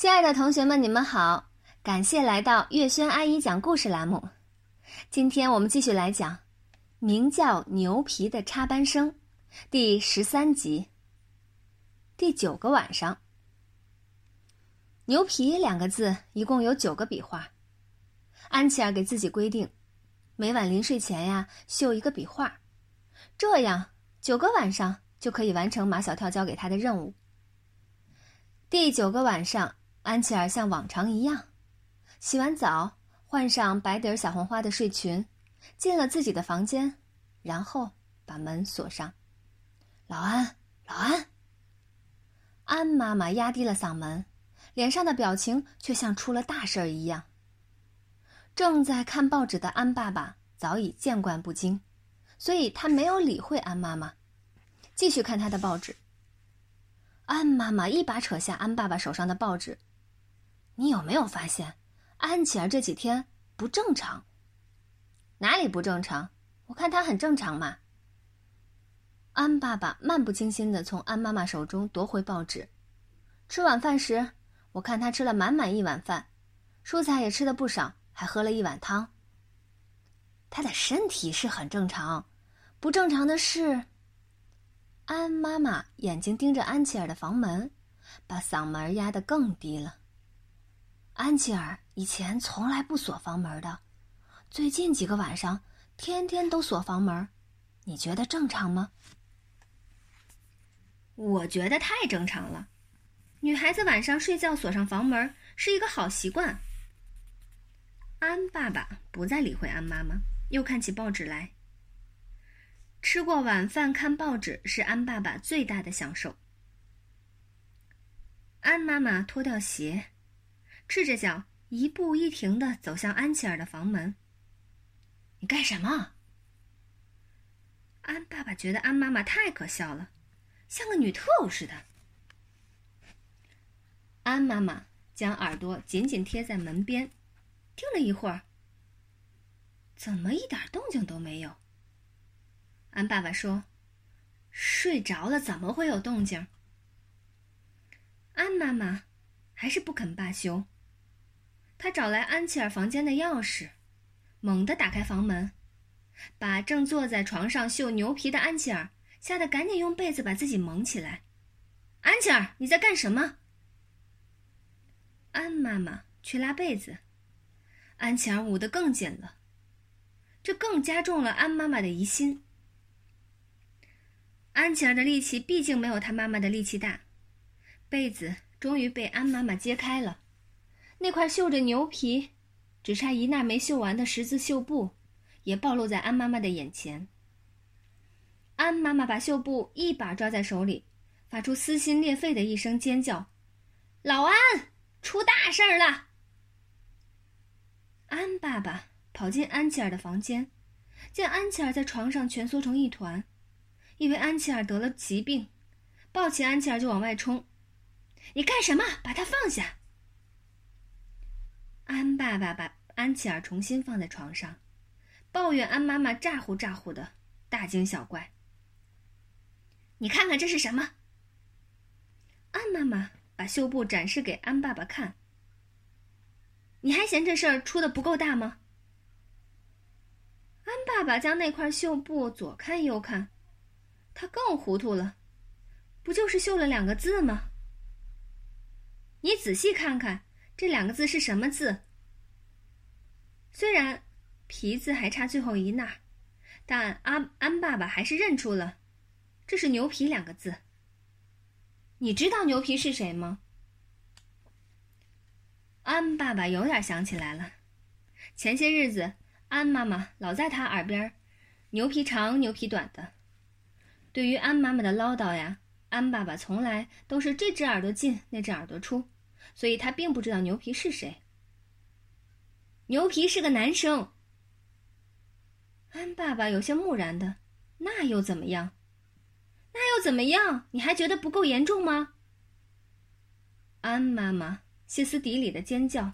亲爱的同学们，你们好！感谢来到月轩阿姨讲故事栏目。今天我们继续来讲《名叫牛皮的插班生》第十三集。第九个晚上，牛皮两个字一共有九个笔画。安琪儿给自己规定，每晚临睡前呀绣一个笔画，这样九个晚上就可以完成马小跳交给他的任务。第九个晚上。安琪儿像往常一样，洗完澡，换上白底儿小红花的睡裙，进了自己的房间，然后把门锁上。老安，老安。安妈妈压低了嗓门，脸上的表情却像出了大事儿一样。正在看报纸的安爸爸早已见惯不惊，所以他没有理会安妈妈，继续看他的报纸。安妈妈一把扯下安爸爸手上的报纸。你有没有发现，安琪儿这几天不正常？哪里不正常？我看她很正常嘛。安爸爸漫不经心的从安妈妈手中夺回报纸。吃晚饭时，我看他吃了满满一碗饭，蔬菜也吃的不少，还喝了一碗汤。他的身体是很正常，不正常的是，安妈妈眼睛盯着安琪儿的房门，把嗓门压得更低了。安琪儿以前从来不锁房门的，最近几个晚上天天都锁房门，你觉得正常吗？我觉得太正常了，女孩子晚上睡觉锁上房门是一个好习惯。安爸爸不再理会安妈妈，又看起报纸来。吃过晚饭看报纸是安爸爸最大的享受。安妈妈脱掉鞋。赤着脚，一步一停的走向安琪儿的房门。你干什么？安爸爸觉得安妈妈太可笑了，像个女特务似的。安妈妈将耳朵紧紧贴在门边，听了一会儿，怎么一点动静都没有？安爸爸说：“睡着了，怎么会有动静？”安妈妈还是不肯罢休。他找来安琪儿房间的钥匙，猛地打开房门，把正坐在床上绣牛皮的安琪儿吓得赶紧用被子把自己蒙起来。安琪儿，你在干什么？安妈妈去拉被子，安琪儿捂得更紧了，这更加重了安妈妈的疑心。安琪儿的力气毕竟没有她妈妈的力气大，被子终于被安妈妈揭开了。那块绣着牛皮，只差一捺没绣完的十字绣布，也暴露在安妈妈的眼前。安妈妈把绣布一把抓在手里，发出撕心裂肺的一声尖叫：“老安，出大事儿了！”安爸爸跑进安琪儿的房间，见安琪儿在床上蜷缩成一团，以为安琪儿得了疾病，抱起安琪儿就往外冲：“你干什么？把她放下！”安爸爸把安琪儿重新放在床上，抱怨安妈妈咋呼咋呼的，大惊小怪。你看看这是什么？安妈妈把绣布展示给安爸爸看。你还嫌这事儿出的不够大吗？安爸爸将那块绣布左看右看，他更糊涂了，不就是绣了两个字吗？你仔细看看。这两个字是什么字？虽然“皮”字还差最后一捺，但安安爸爸还是认出了，这是“牛皮”两个字。你知道牛皮是谁吗？安爸爸有点想起来了，前些日子安妈妈老在他耳边“牛皮长，牛皮短”的。对于安妈妈的唠叨呀，安爸爸从来都是这只耳朵进，那只耳朵出。所以他并不知道牛皮是谁。牛皮是个男生。安爸爸有些木然的，那又怎么样？那又怎么样？你还觉得不够严重吗？安妈妈歇斯底里的尖叫。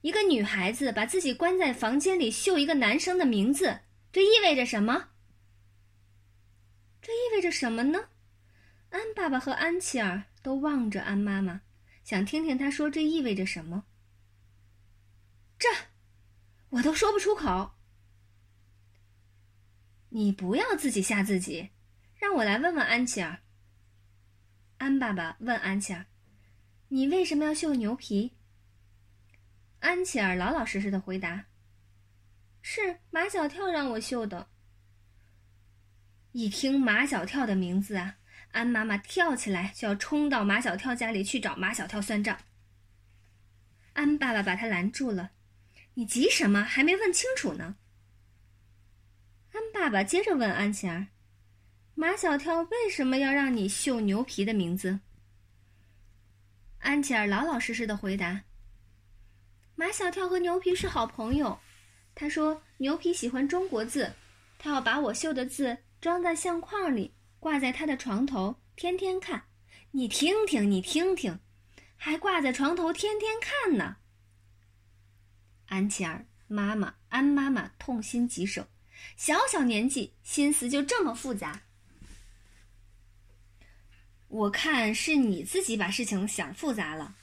一个女孩子把自己关在房间里绣一个男生的名字，这意味着什么？这意味着什么呢？安爸爸和安琪儿都望着安妈妈。想听听他说这意味着什么。这，我都说不出口。你不要自己吓自己，让我来问问安琪儿。安爸爸问安琪儿：“你为什么要绣牛皮？”安琪儿老老实实的回答：“是马小跳让我绣的。”一听马小跳的名字啊，安妈妈跳起来就要冲到马小跳家里去找马小跳算账。安爸爸把他拦住了：“你急什么？还没问清楚呢。”安爸爸接着问安琪儿：“马小跳为什么要让你绣牛皮的名字？”安琪儿老老实实的回答：“马小跳和牛皮是好朋友，他说牛皮喜欢中国字，他要把我绣的字。”装在相框里，挂在他的床头，天天看。你听听，你听听，还挂在床头天天看呢。安琪儿妈妈安妈妈痛心疾首，小小年纪心思就这么复杂。我看是你自己把事情想复杂了。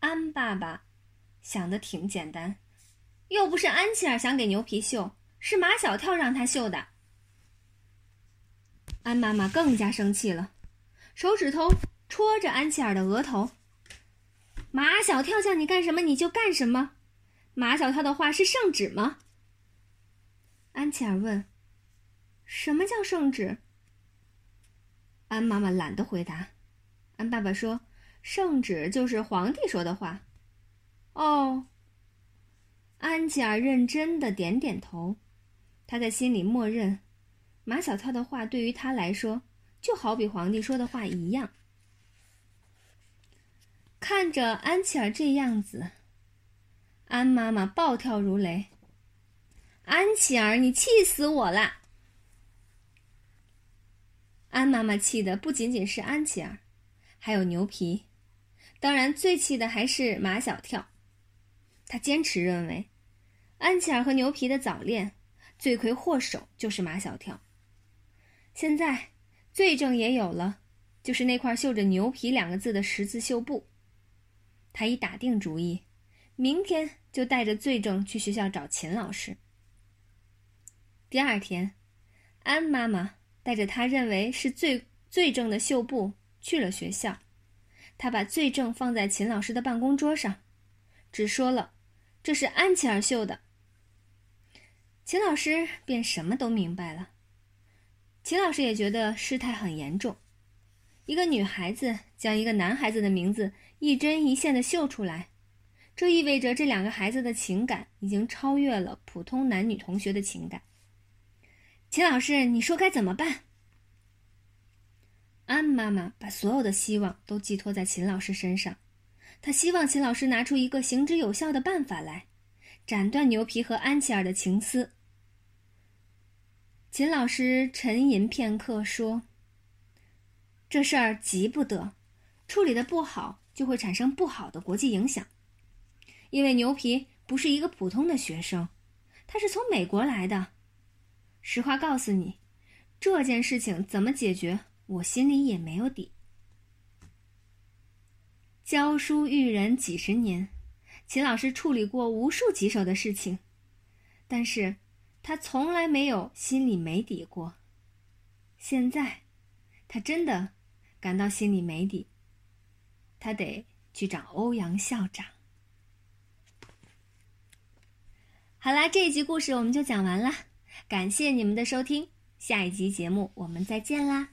安爸爸想的挺简单，又不是安琪儿想给牛皮绣，是马小跳让他绣的。安妈妈更加生气了，手指头戳着安琪儿的额头。马小跳叫你干什么你就干什么，马小跳的话是圣旨吗？安琪儿问：“什么叫圣旨？”安妈妈懒得回答。安爸爸说：“圣旨就是皇帝说的话。”哦。安琪儿认真的点点头，他在心里默认。马小跳的话对于他来说，就好比皇帝说的话一样。看着安琪儿这样子，安妈妈暴跳如雷：“安琪儿，你气死我了！”安妈妈气的不仅仅是安琪儿，还有牛皮，当然最气的还是马小跳。他坚持认为，安琪儿和牛皮的早恋，罪魁祸首就是马小跳。现在，罪证也有了，就是那块绣着“牛皮”两个字的十字绣布。他已打定主意，明天就带着罪证去学校找秦老师。第二天，安妈妈带着他认为是罪罪证的绣布去了学校。他把罪证放在秦老师的办公桌上，只说了：“这是安琪儿绣的。”秦老师便什么都明白了。秦老师也觉得事态很严重，一个女孩子将一个男孩子的名字一针一线的绣出来，这意味着这两个孩子的情感已经超越了普通男女同学的情感。秦老师，你说该怎么办？安妈妈把所有的希望都寄托在秦老师身上，她希望秦老师拿出一个行之有效的办法来，斩断牛皮和安琪儿的情丝。秦老师沉吟片刻，说：“这事儿急不得，处理的不好就会产生不好的国际影响。因为牛皮不是一个普通的学生，他是从美国来的。实话告诉你，这件事情怎么解决，我心里也没有底。教书育人几十年，秦老师处理过无数棘手的事情，但是。”他从来没有心里没底过，现在，他真的感到心里没底。他得去找欧阳校长。好啦，这一集故事我们就讲完了，感谢你们的收听，下一集节目我们再见啦。